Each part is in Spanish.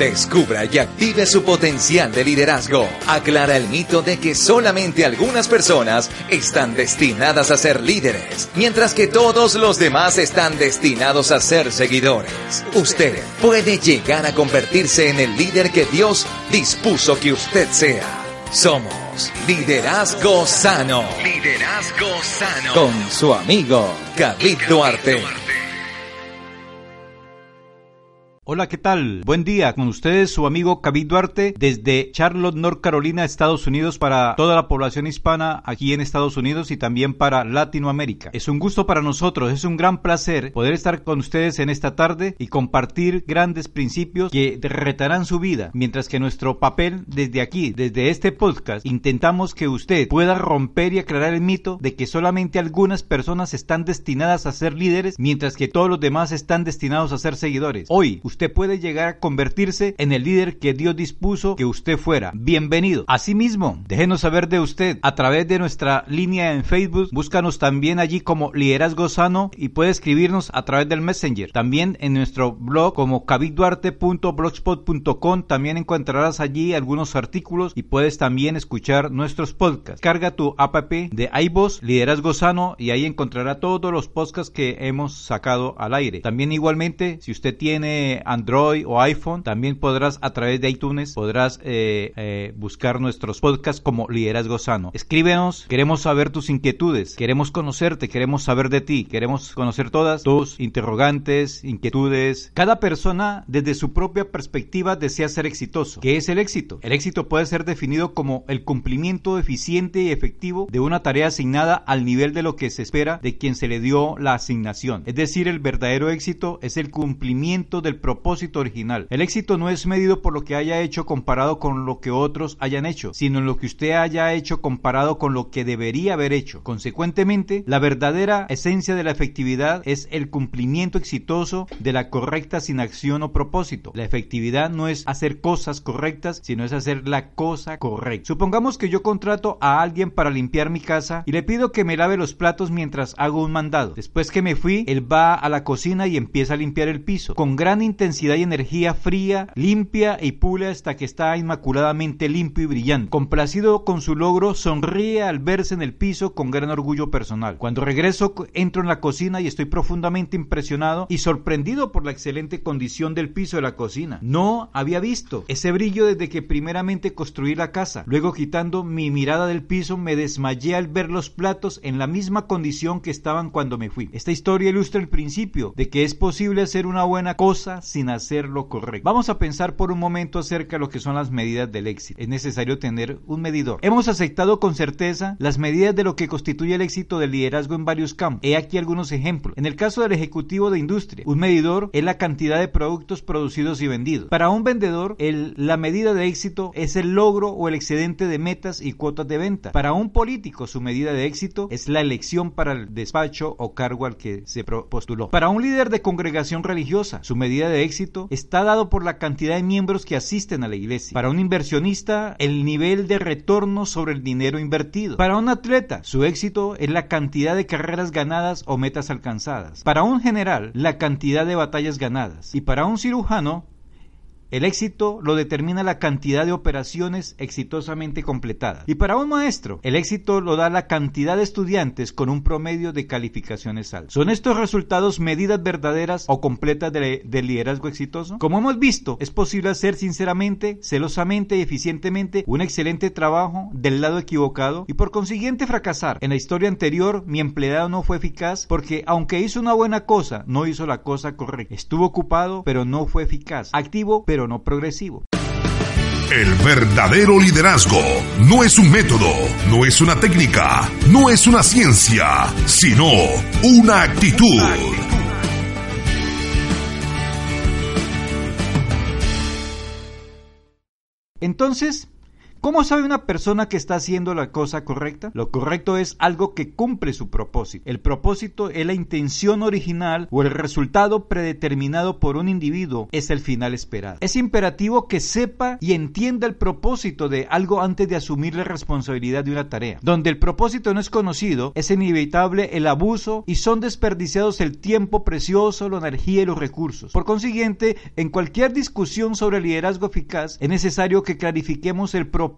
Descubra y active su potencial de liderazgo. Aclara el mito de que solamente algunas personas están destinadas a ser líderes, mientras que todos los demás están destinados a ser seguidores. Usted puede llegar a convertirse en el líder que Dios dispuso que usted sea. Somos Liderazgo Sano. Liderazgo Sano. Con su amigo David Duarte. Hola, ¿qué tal? Buen día. Con ustedes su amigo David Duarte desde Charlotte, North Carolina, Estados Unidos para toda la población hispana aquí en Estados Unidos y también para Latinoamérica. Es un gusto para nosotros, es un gran placer poder estar con ustedes en esta tarde y compartir grandes principios que retarán su vida, mientras que nuestro papel desde aquí, desde este podcast, intentamos que usted pueda romper y aclarar el mito de que solamente algunas personas están destinadas a ser líderes, mientras que todos los demás están destinados a ser seguidores. Hoy, usted puede llegar a convertirse en el líder que Dios dispuso que usted fuera. Bienvenido. Asimismo, déjenos saber de usted a través de nuestra línea en Facebook. Búscanos también allí como Liderazgo Sano y puede escribirnos a través del Messenger. También en nuestro blog como cabiduarte.blogspot.com también encontrarás allí algunos artículos y puedes también escuchar nuestros podcasts. Carga tu app de iVoox, Liderazgo Sano y ahí encontrará todos los podcasts que hemos sacado al aire. También igualmente, si usted tiene Android o iPhone, también podrás a través de iTunes, podrás eh, eh, buscar nuestros podcasts como Liderazgo Sano. Escríbenos, queremos saber tus inquietudes, queremos conocerte, queremos saber de ti, queremos conocer todas tus interrogantes, inquietudes. Cada persona desde su propia perspectiva desea ser exitoso. ¿Qué es el éxito? El éxito puede ser definido como el cumplimiento eficiente y efectivo de una tarea asignada al nivel de lo que se espera de quien se le dio la asignación. Es decir, el verdadero éxito es el cumplimiento del propósito original. El éxito no es medido por lo que haya hecho comparado con lo que otros hayan hecho, sino en lo que usted haya hecho comparado con lo que debería haber hecho. Consecuentemente, la verdadera esencia de la efectividad es el cumplimiento exitoso de la correcta asignación o propósito. La efectividad no es hacer cosas correctas, sino es hacer la cosa correcta. Supongamos que yo contrato a alguien para limpiar mi casa y le pido que me lave los platos mientras hago un mandado. Después que me fui, él va a la cocina y empieza a limpiar el piso. Con gran intención densidad y energía fría, limpia y pule hasta que está inmaculadamente limpio y brillante. Complacido con su logro, sonríe al verse en el piso con gran orgullo personal. Cuando regreso, entro en la cocina y estoy profundamente impresionado y sorprendido por la excelente condición del piso de la cocina. No había visto ese brillo desde que primeramente construí la casa. Luego, quitando mi mirada del piso, me desmayé al ver los platos en la misma condición que estaban cuando me fui. Esta historia ilustra el principio de que es posible hacer una buena cosa sin hacer lo correcto. Vamos a pensar por un momento acerca de lo que son las medidas del éxito. Es necesario tener un medidor. Hemos aceptado con certeza las medidas de lo que constituye el éxito del liderazgo en varios campos. He aquí algunos ejemplos. En el caso del ejecutivo de industria, un medidor es la cantidad de productos producidos y vendidos. Para un vendedor, la medida de éxito es el logro o el excedente de metas y cuotas de venta. Para un político, su medida de éxito es la elección para el despacho o cargo al que se postuló. Para un líder de congregación religiosa, su medida de éxito está dado por la cantidad de miembros que asisten a la iglesia. Para un inversionista, el nivel de retorno sobre el dinero invertido. Para un atleta, su éxito es la cantidad de carreras ganadas o metas alcanzadas. Para un general, la cantidad de batallas ganadas. Y para un cirujano, el éxito lo determina la cantidad de operaciones exitosamente completadas. Y para un maestro, el éxito lo da la cantidad de estudiantes con un promedio de calificaciones altas. ¿Son estos resultados medidas verdaderas o completas de, liderazgo exitoso? Como hemos visto, es posible hacer sinceramente, celosamente y eficientemente un excelente trabajo del lado equivocado y por consiguiente fracasar. En la historia anterior, mi empleado no fue eficaz porque aunque hizo una buena cosa, no hizo la cosa correcta. Estuvo ocupado, pero no fue eficaz. Activo, pero no progresivo. El verdadero liderazgo no es un método, no es una técnica, no es una ciencia, sino una actitud. Entonces, ¿Cómo sabe una persona que está haciendo la cosa correcta? Lo correcto es algo que cumple su propósito. El propósito es la intención original o el resultado predeterminado por un individuo, es el final esperado. Es imperativo que sepa y entienda el propósito de algo antes de asumir la responsabilidad de una tarea. Donde el propósito no es conocido, es inevitable el abuso y son desperdiciados el tiempo precioso, la energía y los recursos. Por consiguiente, en cualquier discusión sobre liderazgo eficaz, es necesario que clarifiquemos el propósito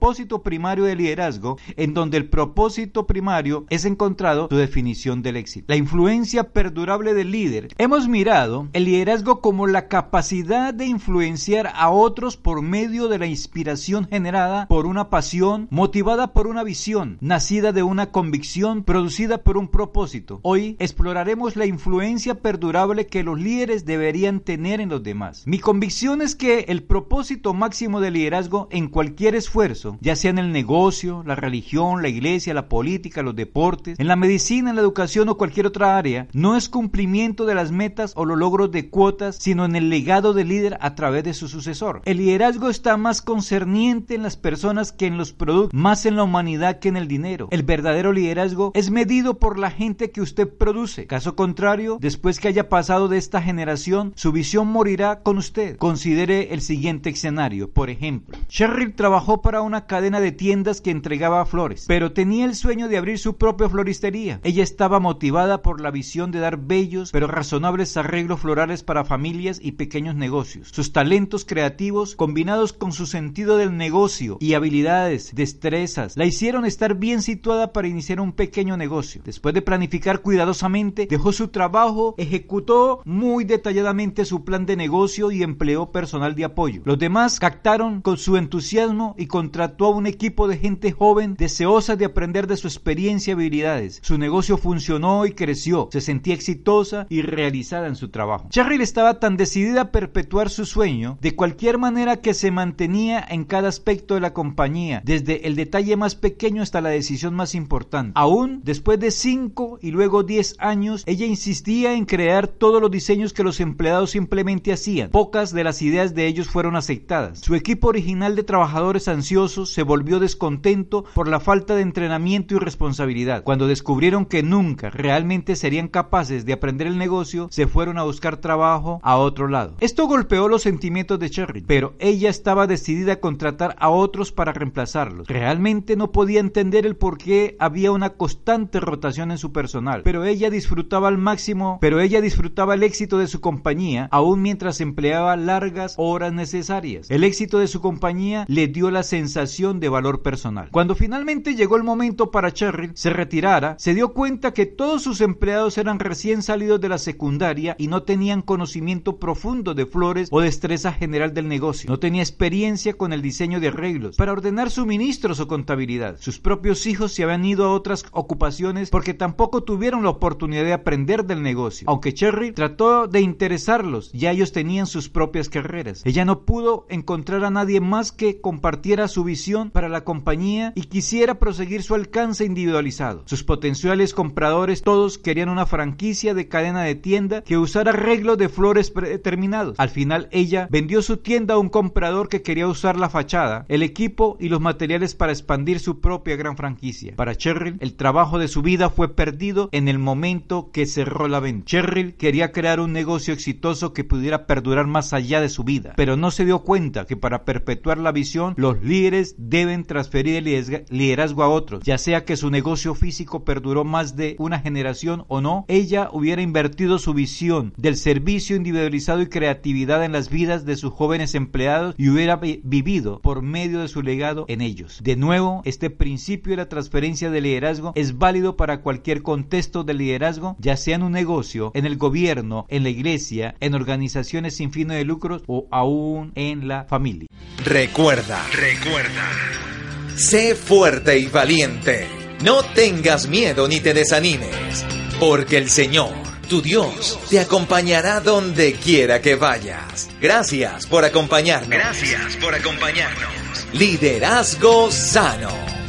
primario del liderazgo, en donde el propósito primario es encontrado su definición del éxito. La influencia perdurable del líder. Hemos mirado el liderazgo como la capacidad de influenciar a otros por medio de la inspiración generada por una pasión, motivada por una visión, nacida de una convicción, producida por un propósito. Hoy exploraremos la influencia perdurable que los líderes deberían tener en los demás. Mi convicción es que el propósito máximo del liderazgo en cualquier esfuerzo, ya sea en el negocio, la religión, la iglesia, la política, los deportes, en la medicina, en la educación o cualquier otra área, no es cumplimiento de las metas o los logros de cuotas, sino en el legado del líder a través de su sucesor. El liderazgo está más concerniente en las personas que en los productos, más en la humanidad que en el dinero. El verdadero liderazgo es medido por la gente que usted produce. Caso contrario, después que haya pasado de esta generación, su visión morirá con usted. Considere el siguiente escenario. Por ejemplo, Sherrill trabajó para una cadena de tiendas que entregaba flores, pero tenía el sueño de abrir su propia floristería. Ella estaba motivada por la visión de dar bellos pero razonables arreglos florales para familias y pequeños negocios. Sus talentos creativos, combinados con su sentido del negocio y habilidades, destrezas, la hicieron estar bien situada para iniciar un pequeño negocio. Después de planificar cuidadosamente, dejó su trabajo, ejecutó muy detalladamente su plan de negocio y empleó personal de apoyo. Los demás captaron con su entusiasmo y contrató a un equipo de gente joven deseosa de aprender de su experiencia y habilidades. Su negocio funcionó y creció, se sentía exitosa y realizada en su trabajo. Cheryl estaba tan decidida a perpetuar su sueño de cualquier manera que se mantenía en cada aspecto de la compañía, desde el detalle más pequeño hasta la decisión más importante. Aún después de 5 y luego 10 años, ella insistía en crear todos los diseños que los empleados simplemente hacían. Pocas de las ideas de ellos fueron aceptadas. Su equipo original de trabajadores ansiosos se volvió descontento por la falta de entrenamiento y responsabilidad. Cuando descubrieron que nunca realmente serían capaces de aprender el negocio, se fueron a buscar trabajo a otro lado. Esto golpeó los sentimientos de Cheryl, pero ella estaba decidida a contratar a otros para reemplazarlos. Realmente no podía entender el por qué había una constante rotación en su personal, pero ella disfrutaba al máximo, pero ella disfrutaba el éxito de su compañía aún mientras empleaba largas horas necesarias. El éxito de su compañía le dio la sensación de valor personal. Cuando finalmente llegó el momento para Cheryl se retirara, se dio cuenta que todos sus empleados eran recién salidos de la secundaria y no tenían conocimiento profundo de flores o destreza general del negocio. No tenía experiencia con el diseño de arreglos para ordenar suministros o contabilidad. Sus propios hijos se habían ido a otras ocupaciones porque tampoco tuvieron la oportunidad de aprender del negocio. Aunque Cherry trató de interesarlos, ya ellos tenían sus propias carreras. Ella no pudo encontrar a nadie más que compartiera su visión para la compañía y quisiera proseguir su alcance individualizado. Sus potenciales compradores todos querían una franquicia de cadena de tienda que usara arreglos de flores predeterminados. Al final ella vendió su tienda a un comprador que quería usar la fachada, el equipo y los materiales para expandir su propia gran franquicia. Para Cheryl, el trabajo de su vida fue perdido en el momento que cerró la venta. Cheryl quería crear un negocio exitoso que pudiera perdurar más allá de su vida, pero no se dio cuenta que para perpetuar la visión, los líderes deben transferir el liderazgo a otros, ya sea que su negocio físico perduró más de una generación o no, ella hubiera invertido su visión del servicio individualizado y creatividad en las vidas de sus jóvenes empleados y hubiera vivido por medio de su legado en ellos. De nuevo, este principio de la transferencia de liderazgo es válido para cualquier contexto de liderazgo, ya sea en un negocio, en el gobierno, en la iglesia, en organizaciones sin fines de lucros o aún en la familia. Recuerda, recuerda. Sé fuerte y valiente. No tengas miedo ni te desanimes, porque el Señor, tu Dios, te acompañará donde quiera que vayas. Gracias por acompañarnos. Gracias por acompañarnos. Liderazgo sano.